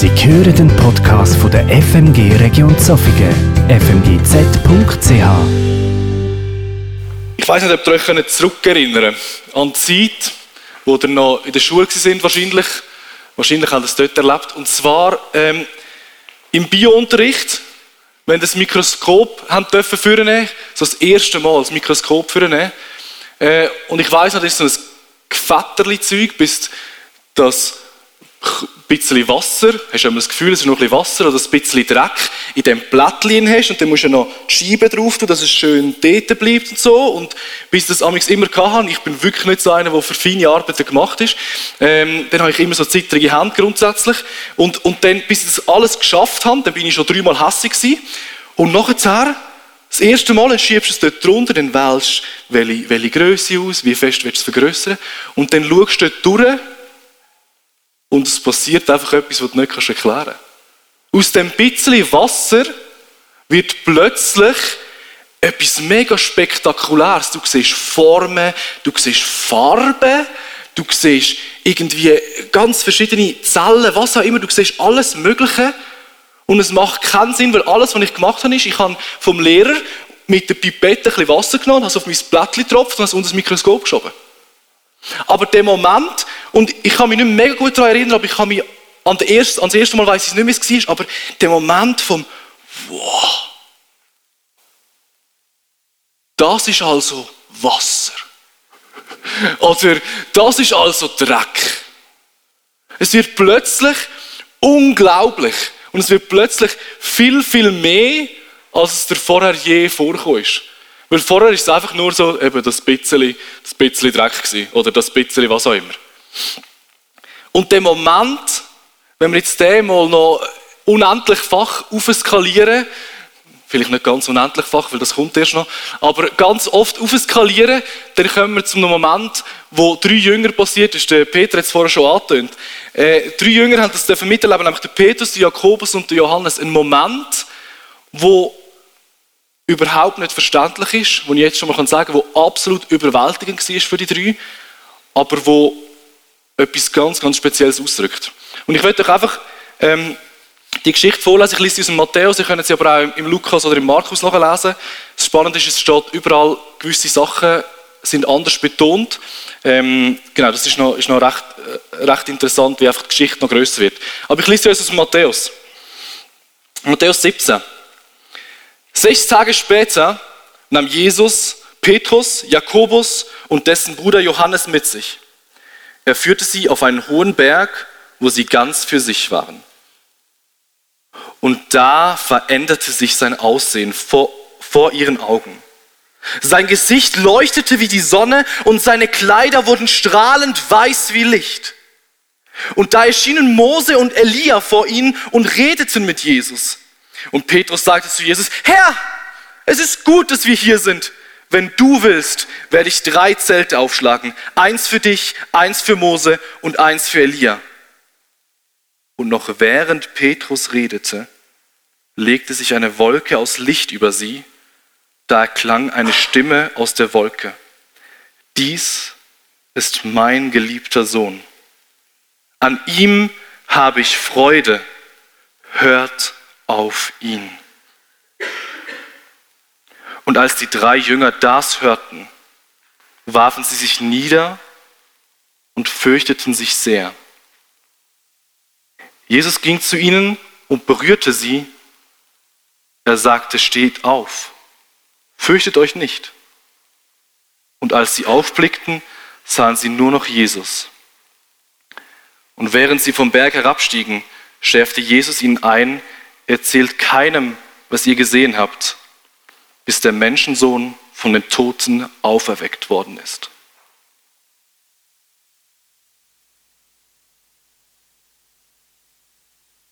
Sie hören den Podcast von der FMG Region Zofingen, fmgz.ch. Ich weiß nicht, ob ihr euch zurückerinnern könnt an die Zeit, wo ihr noch in der Schule sind wahrscheinlich. Wahrscheinlich habt ihr es dort erlebt. Und zwar ähm, im Biounterricht, wenn das Mikroskop haben dürfen führen, so das erste Mal das Mikroskop führen. Äh, und ich weiß noch, das ist so ein Gefetterli-Zeug, bis das bisschen Wasser, hast du immer das Gefühl, es ist noch ein bisschen Wasser oder ein bisschen Dreck in dem Blättchen hast und dann musst du noch die Scheibe drauf tun, dass es schön dort bleibt und so. Und bis das amigs immer hatte, ich bin wirklich nicht so einer, der für feine Arbeiten gemacht ist, ähm, dann habe ich immer so zittrige Hände grundsätzlich. Und, und dann, bis ich das alles geschafft habe, dann bin ich schon dreimal hässlich gewesen. Und nachher das erste Mal schiebst du es dort drunter, dann wählst du, welche, welche Größe aus, wie fest willst du es vergrößern. Und dann schaust du dort durch und es passiert einfach etwas, was du nicht erklären kannst. Aus dem bisschen Wasser wird plötzlich etwas mega Spektakuläres. Du siehst Formen, du siehst Farben, du siehst irgendwie ganz verschiedene Zellen, was auch immer. Du siehst alles Mögliche. Und es macht keinen Sinn, weil alles, was ich gemacht habe, ist, ich habe vom Lehrer mit der Pipette ein bisschen Wasser genommen, habe es auf mein Blättchen getropft und es unter das Mikroskop geschoben. Aber der Moment, und ich kann mich nicht mega gut daran erinnern, aber ich kann mich an, der ersten, an das erste Mal weiß ich nicht mehr, es war, aber der Moment vom Wow. Das ist also Wasser. Oder das ist also Dreck. Es wird plötzlich unglaublich. Und es wird plötzlich viel, viel mehr, als es dir vorher je vorgekommen ist. Weil vorher ist es einfach nur so, eben das bisschen, das bisschen Dreck gewesen, oder das bisschen was auch immer. Und der Moment, wenn wir jetzt den mal noch unendlich fach aufskalieren, vielleicht nicht ganz unendlich fach, weil das kommt erst noch, aber ganz oft aufskalieren, dann kommen wir zu einem Moment, wo drei Jünger passiert ist. Der Peter hat es vorher schon angetönt. Äh, drei Jünger haben das miterleben, nämlich der Petrus, der Jakobus und der Johannes. Ein Moment, wo überhaupt nicht verständlich ist, wo ich jetzt schon mal sagen kann, wo absolut überwältigend war für die drei, aber wo etwas ganz, ganz Spezielles ausdrückt. Und ich möchte euch einfach ähm, die Geschichte vorlesen. Ich lese sie aus dem Matthäus, ihr könnt sie aber auch im Lukas oder im Markus nachlesen. Das Spannende ist, es steht überall, gewisse Sachen sind anders betont. Ähm, genau, das ist noch, ist noch recht, äh, recht interessant, wie einfach die Geschichte noch größer wird. Aber ich lese euch aus dem Matthäus. Matthäus 17. Sechs Tage später nahm Jesus Petrus, Jakobus und dessen Bruder Johannes mit sich. Er führte sie auf einen hohen Berg, wo sie ganz für sich waren. Und da veränderte sich sein Aussehen vor, vor ihren Augen. Sein Gesicht leuchtete wie die Sonne und seine Kleider wurden strahlend weiß wie Licht. Und da erschienen Mose und Elia vor ihnen und redeten mit Jesus. Und Petrus sagte zu Jesus, Herr, es ist gut, dass wir hier sind. Wenn du willst, werde ich drei Zelte aufschlagen. Eins für dich, eins für Mose und eins für Elia. Und noch während Petrus redete, legte sich eine Wolke aus Licht über sie. Da erklang eine Stimme aus der Wolke. Dies ist mein geliebter Sohn. An ihm habe ich Freude. Hört auf ihn. Und als die drei Jünger das hörten, warfen sie sich nieder und fürchteten sich sehr. Jesus ging zu ihnen und berührte sie. Er sagte, steht auf, fürchtet euch nicht. Und als sie aufblickten, sahen sie nur noch Jesus. Und während sie vom Berg herabstiegen, schärfte Jesus ihnen ein, Erzählt keinem, was ihr gesehen habt, bis der Menschensohn von den Toten auferweckt worden ist.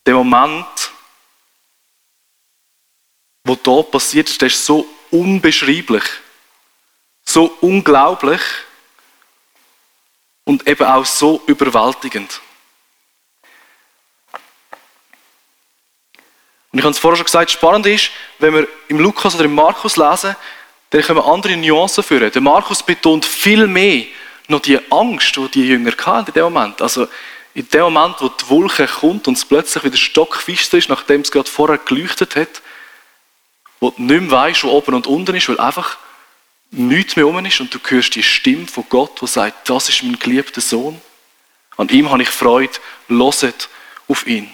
Der Moment, wo da passiert ist, der ist so unbeschreiblich, so unglaublich und eben auch so überwältigend. Und ich habe es vorher schon gesagt, spannend ist, wenn wir im Lukas oder im Markus lesen, dann können wir andere Nuancen führen. Der Markus betont viel mehr noch die Angst, die die Jünger hatten in dem Moment. Also in dem Moment, wo die Wolke kommt und es plötzlich wieder stockfister ist, nachdem es gerade vorher geleuchtet hat, wo du nicht mehr weißt, wo oben und unten ist, weil einfach nichts mehr um ist und du hörst die Stimme von Gott, die sagt, das ist mein geliebter Sohn. An ihm habe ich Freude, loset auf ihn.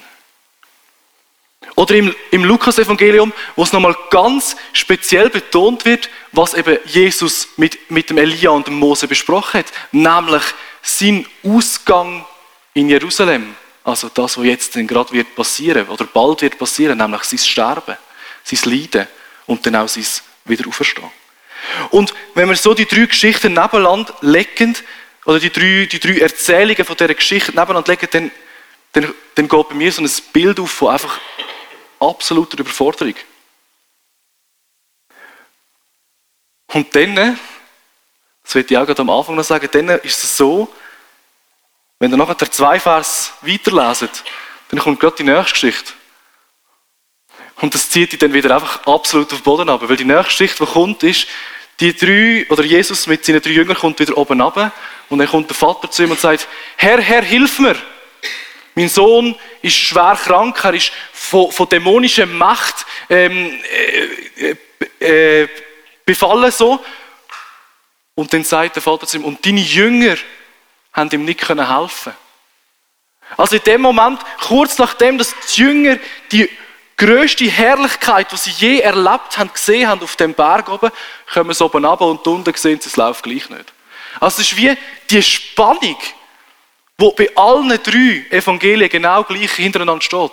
Oder im, im Lukas-Evangelium, wo es nochmal ganz speziell betont wird, was eben Jesus mit, mit dem Elia und dem Mose besprochen hat, nämlich sein Ausgang in Jerusalem. Also das, was jetzt gerade wird passieren oder bald wird passieren, nämlich sein Sterben, sein Leiden und dann auch sein Wiederauferstehen. Und wenn wir so die drei Geschichten nebeneinander legen, oder die drei, die drei Erzählungen von dieser Geschichte nebeneinander legen, dann, dann, dann geht bei mir so ein Bild auf von einfach absoluter Überforderung. Und dann, das will ich auch gerade am Anfang noch sagen, dann ist es so, wenn ihr nachher zwei Vers weiterleset, dann kommt gerade die nächste Geschichte. Und das zieht dich dann wieder einfach absolut auf den Boden ab. Weil die nächste Geschichte, die kommt, ist, die drei, oder Jesus mit seinen drei Jüngern kommt wieder oben runter und dann kommt der Vater zu ihm und sagt, Herr, Herr, hilf mir! Mein Sohn ist schwer krank, er ist von, von dämonischer Macht ähm, äh, äh, äh befallen so. Und dann sagt der Vater zu ihm, und deine Jünger haben ihm nicht helfen können Also in dem Moment, kurz nachdem, dass die Jünger die größte Herrlichkeit, die sie je erlebt haben, gesehen haben auf dem Berg oben, kommen sie oben runter und unten sehen sie, es läuft gleich nicht. Also es ist wie die Spannung, wo bei allen drei Evangelien genau gleich hintereinander steht,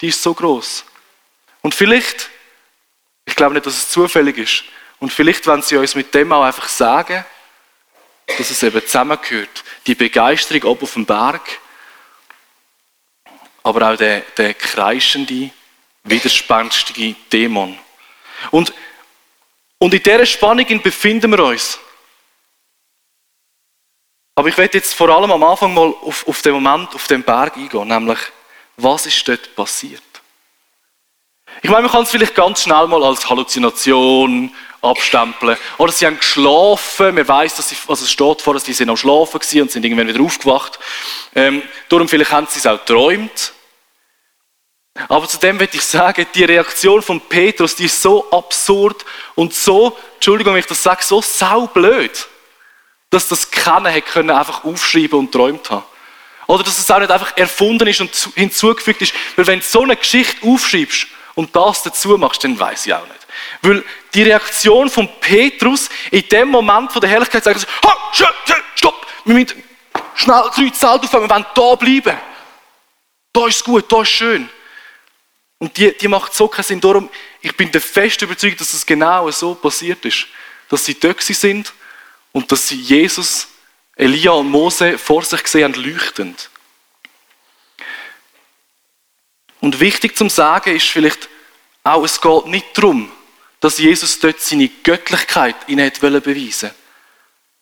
die ist so groß. Und vielleicht, ich glaube nicht, dass es zufällig ist, und vielleicht wenn sie uns mit dem auch einfach sagen, dass es eben zusammengehört, die Begeisterung oben auf dem Berg, aber auch der, der kreischende, widerspenstige Dämon. Und, und in dieser Spannung befinden wir uns. Aber ich werde jetzt vor allem am Anfang mal auf, auf den Moment, auf den Berg eingehen, nämlich, was ist dort passiert? Ich meine, man kann es vielleicht ganz schnell mal als Halluzination abstempeln. Oder sie haben geschlafen, man weiß, dass sie, also es steht vor, dass sie sind am Schlafen waren und sind irgendwann wieder aufgewacht. Ähm, darum vielleicht haben sie es auch geträumt. Aber zu dem würde ich sagen, die Reaktion von Petrus, die ist so absurd und so, Entschuldigung, wenn ich das sage, so saublöd, dass das keiner hätte können einfach aufschreiben und träumt haben. Oder dass es auch nicht einfach erfunden ist und hinzugefügt ist. Weil wenn du so eine Geschichte aufschreibst und das dazu machst, dann weiß ich auch nicht. Weil die Reaktion von Petrus in dem Moment von der Herrlichkeit sagt, stopp, wir müssen schnell drei Zelte aufhören, wir wollen da bleiben. Da ist es gut, da ist es schön. Und die, die macht so keinen Sinn. Darum, ich bin der fest überzeugt, dass es genau so passiert ist. Dass sie dort sind und dass sie Jesus, Elia und Mose vor sich gesehen haben, leuchtend. Und wichtig zum Sagen ist vielleicht auch, es geht nicht darum, dass Jesus dort seine Göttlichkeit ihnen hätte beweisen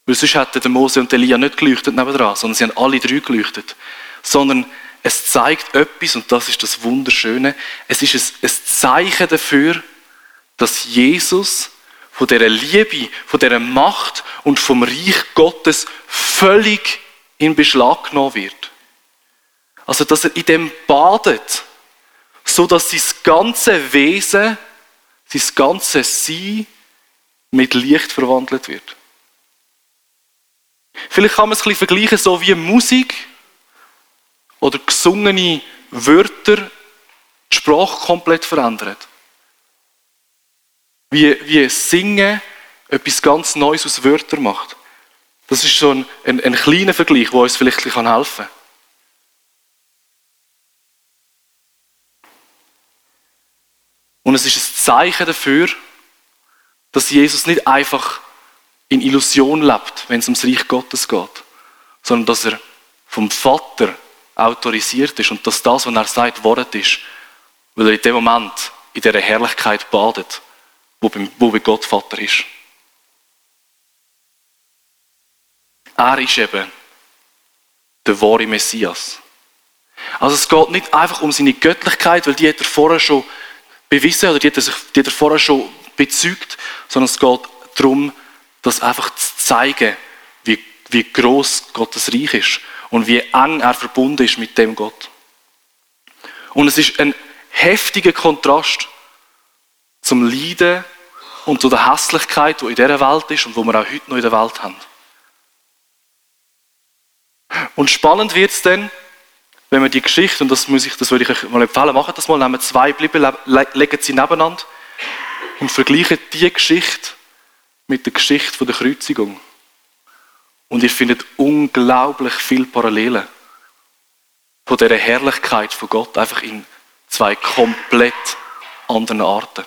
Weil sonst hätten Mose und Elia nicht geleuchtet nebenan, sondern sie haben alle drei geleuchtet. Sondern es zeigt etwas, und das ist das Wunderschöne, es ist ein, Zeichen dafür, dass Jesus von dieser Liebe, von dieser Macht und vom Reich Gottes völlig in Beschlag genommen wird. Also, dass er in dem badet, so dass sein ganze Wesen, sein ganze Sein mit Licht verwandelt wird. Vielleicht kann man es ein bisschen vergleichen, so wie Musik oder gesungene Wörter die Sprache komplett verändert. Wie, wie Singen etwas ganz Neues aus Wörtern macht. Das ist so ein, ein, ein kleiner Vergleich, der uns vielleicht helfen kann. Und es ist ein Zeichen dafür, dass Jesus nicht einfach in Illusion lebt, wenn es ums Reich Gottes geht, sondern dass er vom Vater autorisiert ist und dass das, was er sagt, Wort ist, weil er in dem Moment in dieser Herrlichkeit badet, wo bei Gott Vater ist. Er ist eben der wahre Messias. Also es geht nicht einfach um seine Göttlichkeit, weil die hat er vorher schon bewiesen oder die hat er, sich, die hat er vorher schon bezeugt, sondern es geht darum, das einfach zu zeigen, wie, wie groß Gottes Reich ist und wie eng er verbunden ist mit dem Gott. Und es ist ein heftiger Kontrast zum Leiden und zu der Hässlichkeit, die in dieser Welt ist und wo wir auch heute noch in der Welt haben. Und spannend wird es dann, wenn wir die Geschichte, und das, muss ich, das würde ich euch mal empfehlen, machen das mal, nehmen zwei Bibel, legen sie nebeneinander und vergleichen die Geschichte mit der Geschichte der Kreuzigung. Und ihr findet unglaublich viele Parallelen von dieser Herrlichkeit von Gott, einfach in zwei komplett anderen Arten.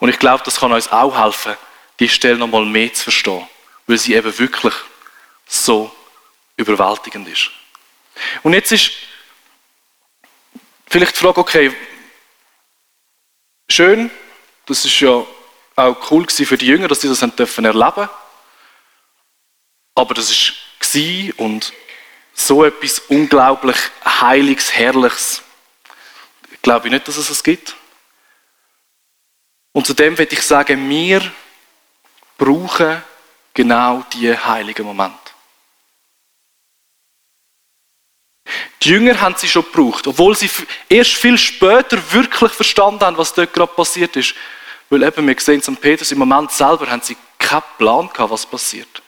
Und ich glaube, das kann uns auch helfen, die Stelle noch mal mehr zu verstehen, weil sie eben wirklich so überwältigend ist. Und jetzt ist vielleicht die Frage, okay, schön, das ist ja auch cool für die Jünger, dass sie das dürfen erleben aber das war und so etwas unglaublich Heiliges, Herrliches, glaube ich nicht, dass es es gibt. Und zudem würde ich sagen, wir brauchen genau diese heiligen Momente. Die Jünger haben sie schon gebraucht, obwohl sie erst viel später wirklich verstanden haben, was dort gerade passiert ist. Weil eben, wir sehen St. Petrus, im Moment selber haben sie keinen Plan gehabt, was passiert.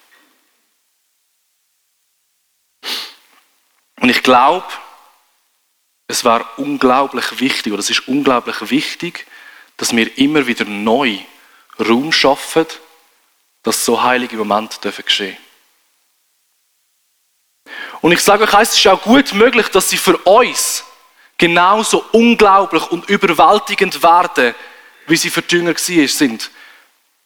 Und ich glaube, es war unglaublich wichtig, oder es ist unglaublich wichtig, dass wir immer wieder neu Raum schaffen, dass so heilige Momente dürfen geschehen Und ich sage euch, es ist auch gut möglich, dass sie für uns genauso unglaublich und überwältigend werden, wie sie für die sind.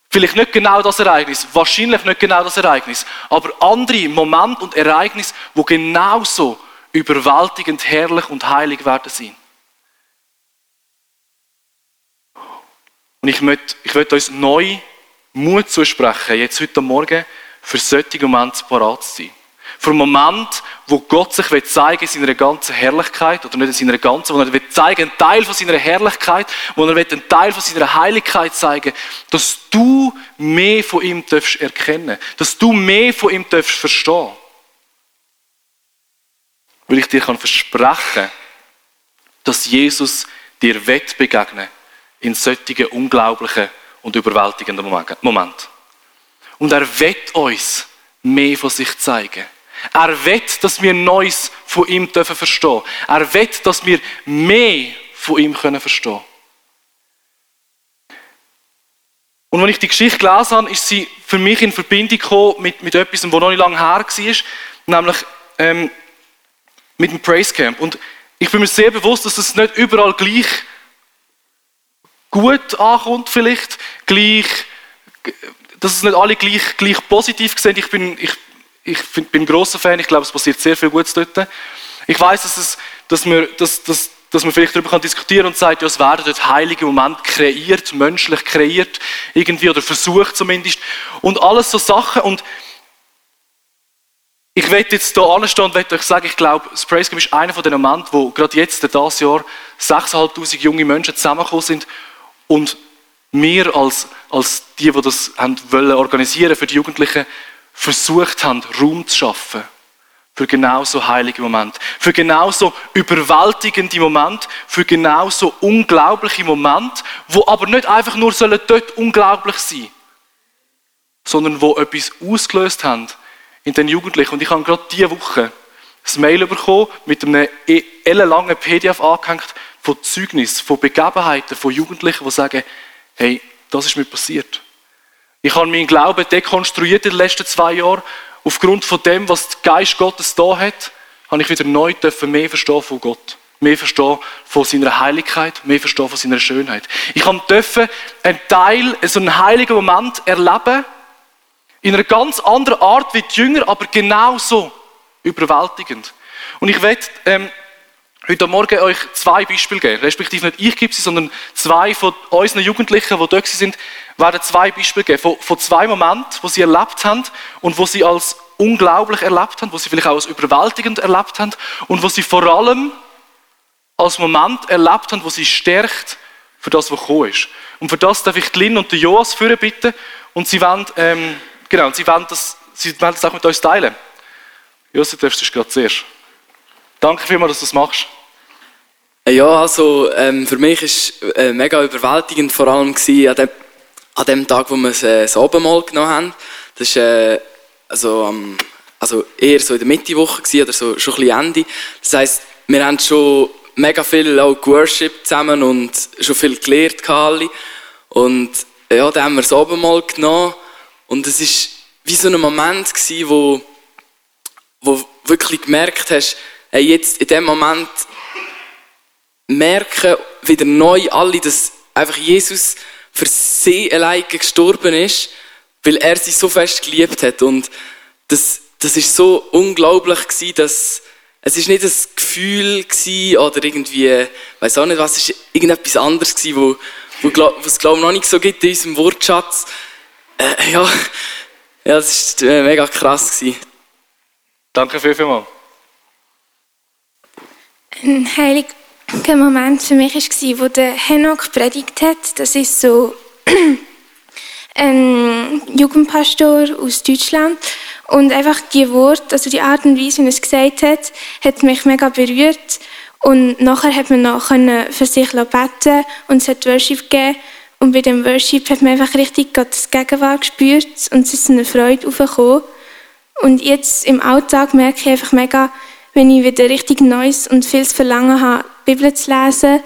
Vielleicht nicht genau das Ereignis, wahrscheinlich nicht genau das Ereignis, aber andere Momente und Ereignisse, wo genauso überwältigend herrlich und heilig werden sein. Und ich möchte, ich möchte uns neu Mut zusprechen, jetzt heute Morgen, für solche Momente parat zu sein. Für einen Moment, wo Gott sich zeigen will in seiner ganzen Herrlichkeit, oder nicht in seiner ganzen, wo er will zeigen, einen Teil von seiner Herrlichkeit, wo er will einen Teil von seiner Heiligkeit zeigen, dass du mehr von ihm darfst erkennen, dass du mehr von ihm darfst verstehen. Weil ich dir kann versprechen, dass Jesus dir wird begegnen in solchen unglaublichen und überwältigenden Momenten. Und er wird uns mehr von sich zeigen. Er will, dass wir Neues von ihm dürfen verstehen. Er will, dass wir mehr von ihm können verstehen. Und wenn ich die Geschichte gelesen habe, ist sie für mich in Verbindung gekommen mit, mit etwas, was noch nicht lange her war, nämlich ähm, mit dem Praise Camp. Und ich bin mir sehr bewusst, dass es nicht überall gleich gut ankommt, vielleicht gleich, dass es nicht alle gleich, gleich positiv sehen. Ich bin, ich, ich bin ein grosser Fan, ich glaube, es passiert sehr viel Gutes dort. Ich weiß, dass, es, dass, wir, dass, dass, dass man vielleicht darüber diskutieren kann und sagt, ja, es werden dort heilige Momente kreiert, menschlich kreiert, irgendwie, oder versucht zumindest. Und alles so Sachen. Und ich werde jetzt hier anstehen und euch sagen, ich glaube, das Praise Camp ist einer von den Momenten, wo gerade jetzt, dieses Jahr, 6'500 junge Menschen zusammengekommen sind und wir als, als die, die das haben wollen organisieren für die Jugendlichen, versucht haben, Raum zu schaffen für genauso heilige Momente, für genauso überwältigende Momente, für genauso unglaubliche Momente, wo aber nicht einfach nur sollen dort unglaublich sein, sondern wo etwas ausgelöst haben in den Jugendlichen. Und ich habe gerade diese Woche ein Mail bekommen mit einem e- ellenlangen PDF angehängt von Zeugnis, von Begebenheiten, von Jugendlichen, die sagen, hey, das ist mir passiert. Ich habe meinen Glauben dekonstruiert in den letzten zwei Jahren. Aufgrund von dem, was der Geist Gottes da hat, habe ich wieder neu mehr verstehen von Gott. Mehr verstehen von seiner Heiligkeit, mehr verstehen von seiner Schönheit. Ich durfte einen Teil, so einen heiligen Moment erleben, in einer ganz anderen Art wie die Jünger, aber genauso überwältigend. Und ich werde ähm, heute Morgen euch zwei Beispiele geben. Respektive nicht ich gebe sie, sondern zwei von unseren Jugendlichen, die dort sind, werden zwei Beispiele geben. Von, von zwei Momenten, wo sie erlebt haben und wo sie als unglaublich erlebt haben, wo sie vielleicht auch als überwältigend erlebt haben und wo sie vor allem als Moment erlebt haben, wo sie stärkt für das, was gekommen ist. Und für das darf ich Lynn und den Joas führen bitten und sie wollen, ähm, genau, sie wollen das sie wollen das auch mit uns teilen. Josef, du darfst gerade zuerst. Danke vielmals, dass du das machst. Ja, also ähm, für mich es äh, mega überwältigend, vor allem gewesen, an, dem, an dem Tag, wo wir äh, das Abendmahl genommen haben. Das war äh, also, ähm, also eher so in der Mittewoche gewesen, oder so, schon ein bisschen Ende. Das heisst, wir haben schon mega viel auch zusammen und schon viel gelernt alle. Und ja, dann haben wir das Abendmahl genommen und es war wie so ein Moment gewesen, wo, wo wirklich gemerkt hast, jetzt in dem Moment merken wieder neu alle, dass einfach Jesus für sie alleine gestorben ist, weil er sie so fest geliebt hat. Und das, das ist so unglaublich gewesen, dass es ist nicht ein Gefühl gewesen oder irgendwie, weiß auch nicht was, es ist irgendetwas anderes gewesen, wo, wo, was glaube noch nicht so gibt in unserem Wortschatz. Äh, ja, ja, das war äh, mega krass gewesen. Danke viel, vielmals. Ein heiliger Moment für mich war, wo der Henok predigt hat. Das ist so ein Jugendpastor aus Deutschland. Und einfach die Worte, also die Art und Weise, wie er es gesagt hat, hat mich mega berührt. Und nachher hat man noch für sich beten und es hat Worship gegeben. Und bei dem Worship hat man einfach richtig Gottes Gegenwart gespürt und es ist eine Freude aufgekommen. Und jetzt im Alltag merke ich einfach mega, wenn ich wieder richtig Neues und viel verlangen habe, die Bibel zu lesen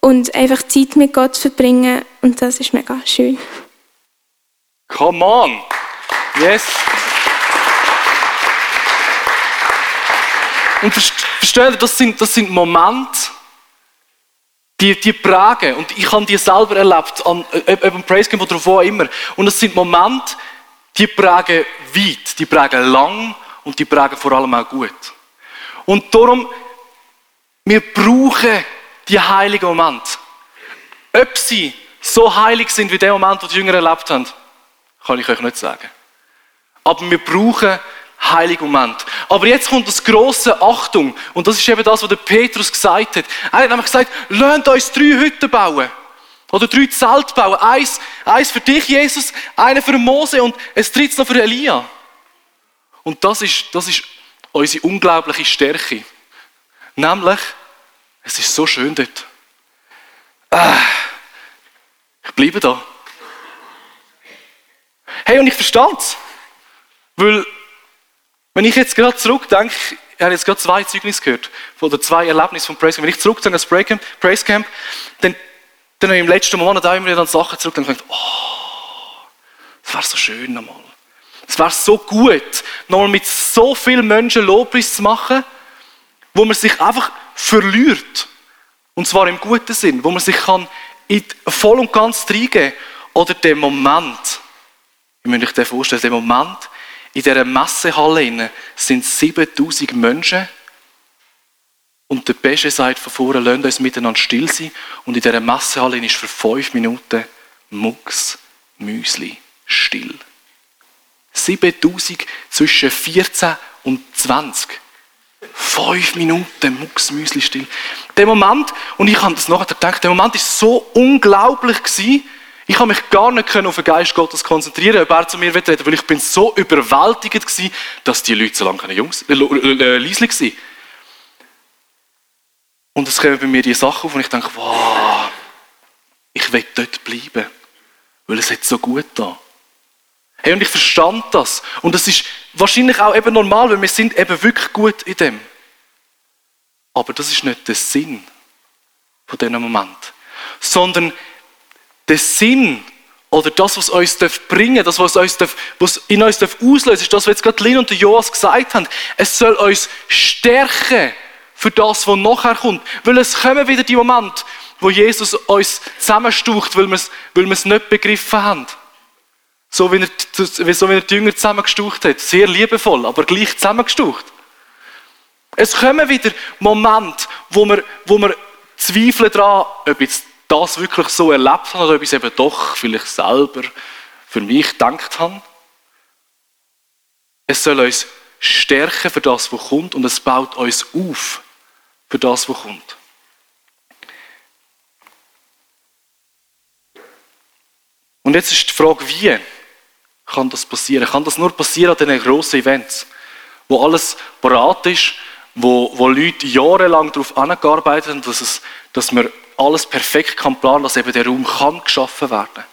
und einfach Zeit mit Gott zu verbringen. Und das ist mega schön. Come on! Yes! Und versteht ihr, das sind, das sind Momente, die, die prägen. Und ich habe die selber erlebt, an, eben Praise Camp oder wo immer. Und es sind Momente, die prägen weit, die prägen lang und die prägen vor allem auch gut. Und darum, wir brauchen die heiligen Momente. Ob sie so heilig sind wie der Moment, wo die Jünger erlebt haben, kann ich euch nicht sagen. Aber wir brauchen heilige Moment. Aber jetzt kommt das große Achtung. Und das ist eben das, was der Petrus gesagt hat. Er hat nämlich gesagt, lernt uns drei Hütten bauen. Oder drei Zelte bauen. Eins, eins für dich, Jesus, eine für Mose und ein drittes noch für Elia. Und das ist, das ist unsere unglaubliche Stärke. Nämlich, es ist so schön dort. Ah, ich bleibe da. Hey, und ich verstehe es. Weil, wenn ich jetzt gerade zurückdenke, ich habe jetzt gerade zwei Zeugnisse gehört, oder zwei Erlebnisse von Praise Camp. Wenn ich zurückdenke an das Praise Camp, dann, dann habe ich im letzten Monat auch immer wieder an Sachen zurück und gedacht, oh, das wäre so schön nochmal. Es wäre so gut, nochmal mit so vielen Menschen Lobpreis zu machen, wo man sich einfach verliert. Und zwar im guten Sinn, wo man sich kann in voll und ganz reingeben Oder der Moment, ich möchte euch den vorstellen, der Moment, in dieser Messehalle sind 7000 Menschen und der Beste sagt von vorne, lasst uns miteinander still sein. Und in dieser Messehalle ist für fünf Minuten Mucks, Müsli still. 7000 zwischen 14 und 20. Fünf Minuten Mucksmüsli still. Der Moment, und ich habe das nachher gedacht, der Moment ist so unglaublich gewesen, ich habe mich gar nicht auf den Geist Gottes konzentrieren, ob er zu mir reden weil ich bin so überwältigt gewesen, dass die Leute so lange keine Jungs, äh, äh, waren. Und es kommen bei mir die Sachen auf und ich denke, wow, ich will dort bleiben, weil es hat so gut da. Hey, und ich verstand das. Und das ist wahrscheinlich auch eben normal, weil wir sind eben wirklich gut in dem. Aber das ist nicht der Sinn von diesem Moment. Sondern der Sinn oder das, was uns bringen das, was, uns was in uns auslösen ist das, was jetzt gerade Lin und Joas gesagt haben. Es soll uns stärken für das, was nachher kommt. Weil es kommen wieder die Momente, wo Jesus uns zusammenstucht, weil wir es, weil wir es nicht begriffen haben. So wie, er, so wie er die Jünger zusammengestucht hat. Sehr liebevoll, aber gleich zusammengestucht. Es kommen wieder Momente, wo wir, wo wir zweifeln daran, ob jetzt das wirklich so erlebt habe oder ob ich es eben doch vielleicht selber für mich gedacht habe. Es soll uns stärken für das, was kommt und es baut uns auf für das, was kommt. Und jetzt ist die Frage, wie? Kann das passieren. Kann das nur passieren an diesen grossen Events, wo alles parat ist, wo, wo Leute jahrelang darauf angearbeitet haben, dass, es, dass man alles perfekt kann planen, dass eben der Raum kann geschaffen werden.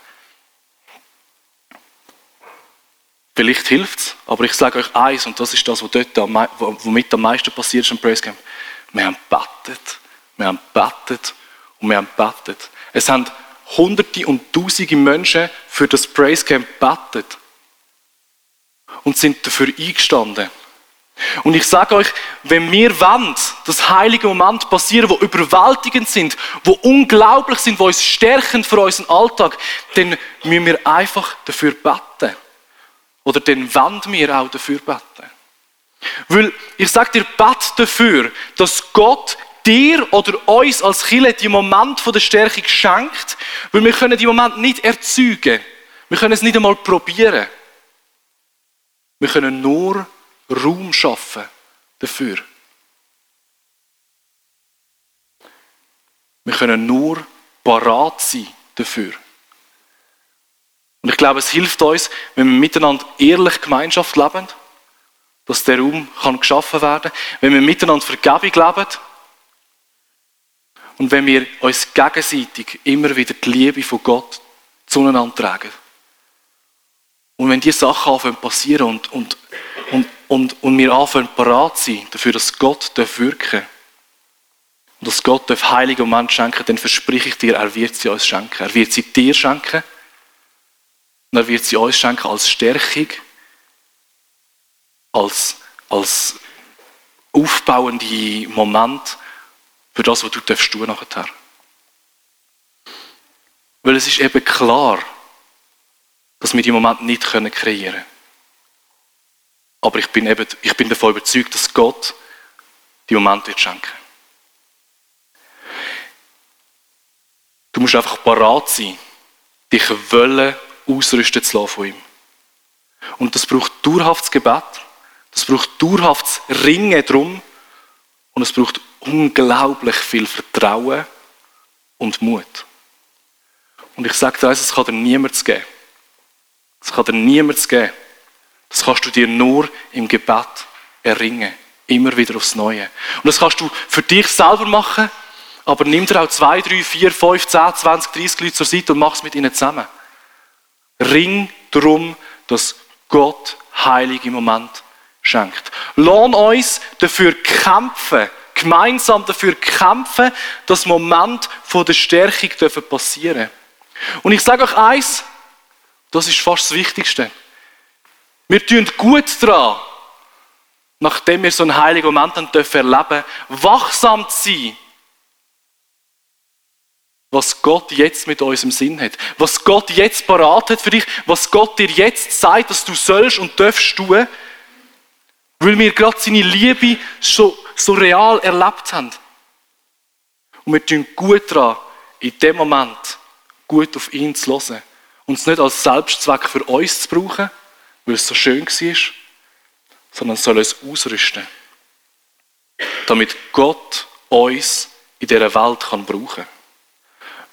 Vielleicht hilft es, aber ich sage euch eins, und das ist das, was dort am, womit am meisten passiert ist am Praise Camp. Wir haben betet, wir haben betet und wir haben betet. Es haben Hunderte und Tausende Menschen für das Praise Camp betet und sind dafür eingestanden. Und ich sage euch, wenn wir wollen, dass heilige Momente passieren, wo überwältigend sind, wo unglaublich sind, wo uns stärken für unseren Alltag, dann müssen wir einfach dafür beten. Oder dann wollen wir auch dafür beten. Weil ich sage dir, bet dafür, dass Gott dir oder uns als Chile die Moment von der Stärkung schenkt, weil wir können die Moment nicht erzeugen. Wir können es nicht einmal probieren. Wir können nur Raum schaffen dafür. Wir können nur parat sein dafür. Und ich glaube, es hilft uns, wenn wir miteinander ehrlich Gemeinschaft leben, dass der Raum kann geschaffen werden kann, wenn wir miteinander Vergebung leben und wenn wir uns gegenseitig immer wieder die Liebe von Gott zueinander tragen. Und wenn diese Sachen anfangen passieren und, und, und, und, und wir anfangen parat sein dafür, dass Gott wirken darf und dass Gott heilige Moment schenken dann verspreche ich dir, er wird sie uns schenken. Er wird sie dir schenken und er wird sie uns schenken als Stärkung, als, als aufbauende Moment für das, was du darfst tun nachher. Weil es ist eben klar, dass wir die Moment nicht kreieren können. Aber ich bin, eben, ich bin davon überzeugt, dass Gott die Moment wird schenken. Du musst einfach parat sein, dich wollen ausrüsten zu lassen von ihm. Und das braucht dauerhaftes Gebet, das braucht dauerhaftes Ringen drum und es braucht unglaublich viel Vertrauen und Mut. Und ich sage dir eins, es kann dir niemand geben. Es kann dir niemand geben. Das kannst du dir nur im Gebet erringen. Immer wieder aufs Neue. Und das kannst du für dich selber machen, aber nimm dir auch zwei, drei, vier, fünf, zehn, zwanzig, dreißig Leute zur Seite und mach es mit ihnen zusammen. Ring darum, dass Gott heilige Moment schenkt. Lohn uns dafür kämpfen, gemeinsam dafür kämpfen, dass Moment von der Stärkung passieren dürfen. Und ich sage euch eins, das ist fast das Wichtigste. Wir tun gut daran, nachdem wir so einen heiligen Moment erleben dürfen, wachsam zu sein was Gott jetzt mit unserem Sinn hat. Was Gott jetzt parat hat für dich, was Gott dir jetzt sagt, dass du sollst und darfst tun, weil wir gerade seine Liebe so, so real erlebt haben. Und wir tun gut daran, in dem Moment gut auf ihn zu hören. Und es nicht als Selbstzweck für uns zu brauchen, weil es so schön war, sondern soll uns ausrüsten, damit Gott uns in dieser Welt kann brauchen kann.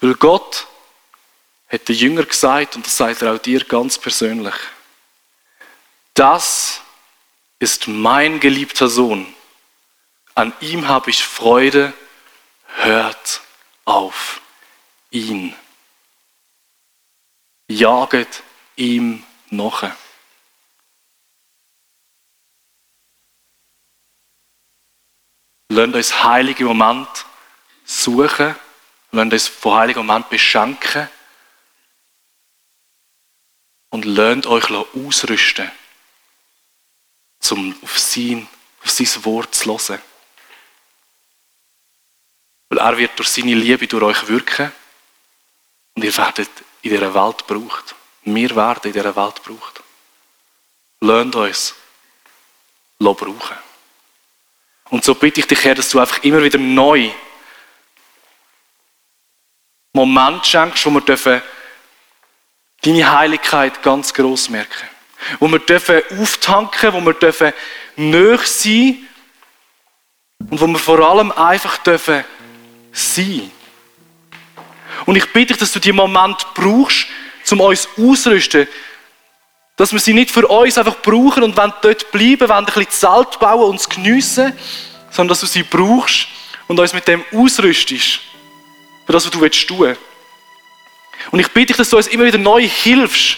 Weil Gott hat den Jünger gesagt, und das sagt er auch dir ganz persönlich, das ist mein geliebter Sohn. An ihm habe ich Freude. Hört auf ihn. Jaget ihm noch. Lasst uns heilige Moment suchen lasst uns von Heiligen Moment beschenken und lernt euch ausrüsten, um auf sein, auf sein Wort zu hören. Weil er wird durch seine Liebe durch euch wirken und ihr werdet in dieser Welt gebraucht. Wir werden in dieser Welt gebraucht. Lernt uns brauchen. Und so bitte ich dich, Herr, dass du einfach immer wieder neu Moment schenkst, wo wir dürfen deine Heiligkeit ganz groß merken. Wo wir dürfen auftanken, wo wir dürfen nöch sein und wo wir vor allem einfach dürfen sein. Und ich bitte dich, dass du diesen Moment brauchst, um uns auszurüsten, Dass wir sie nicht für uns einfach brauchen und wollen dort bleiben, wollen ein bisschen Zelt bauen und es geniessen, sondern dass du sie brauchst und uns mit dem ausrüstest, für das, was du tun willst. Und ich bitte dich, dass du uns immer wieder neu hilfst,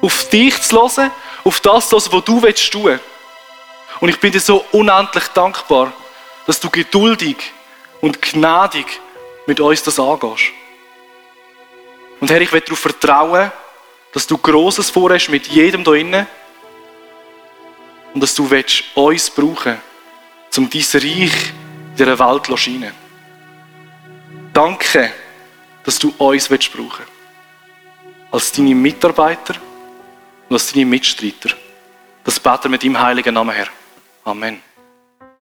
auf dich zu hören, auf das zu hören, was du willst tun. Und ich bin dir so unendlich dankbar, dass du geduldig und gnädig mit uns das angehst. Und Herr, ich will darauf vertrauen, dass du Großes vorhast mit jedem da innen und dass du willst, uns brauchen, um dein Reich in dieser Welt zu scheinen. Danke, dass du uns willst brauchen als deine Mitarbeiter und als deine Mitstreiter. Das beten wir mit deinem heiligen Namen, Herr. Amen.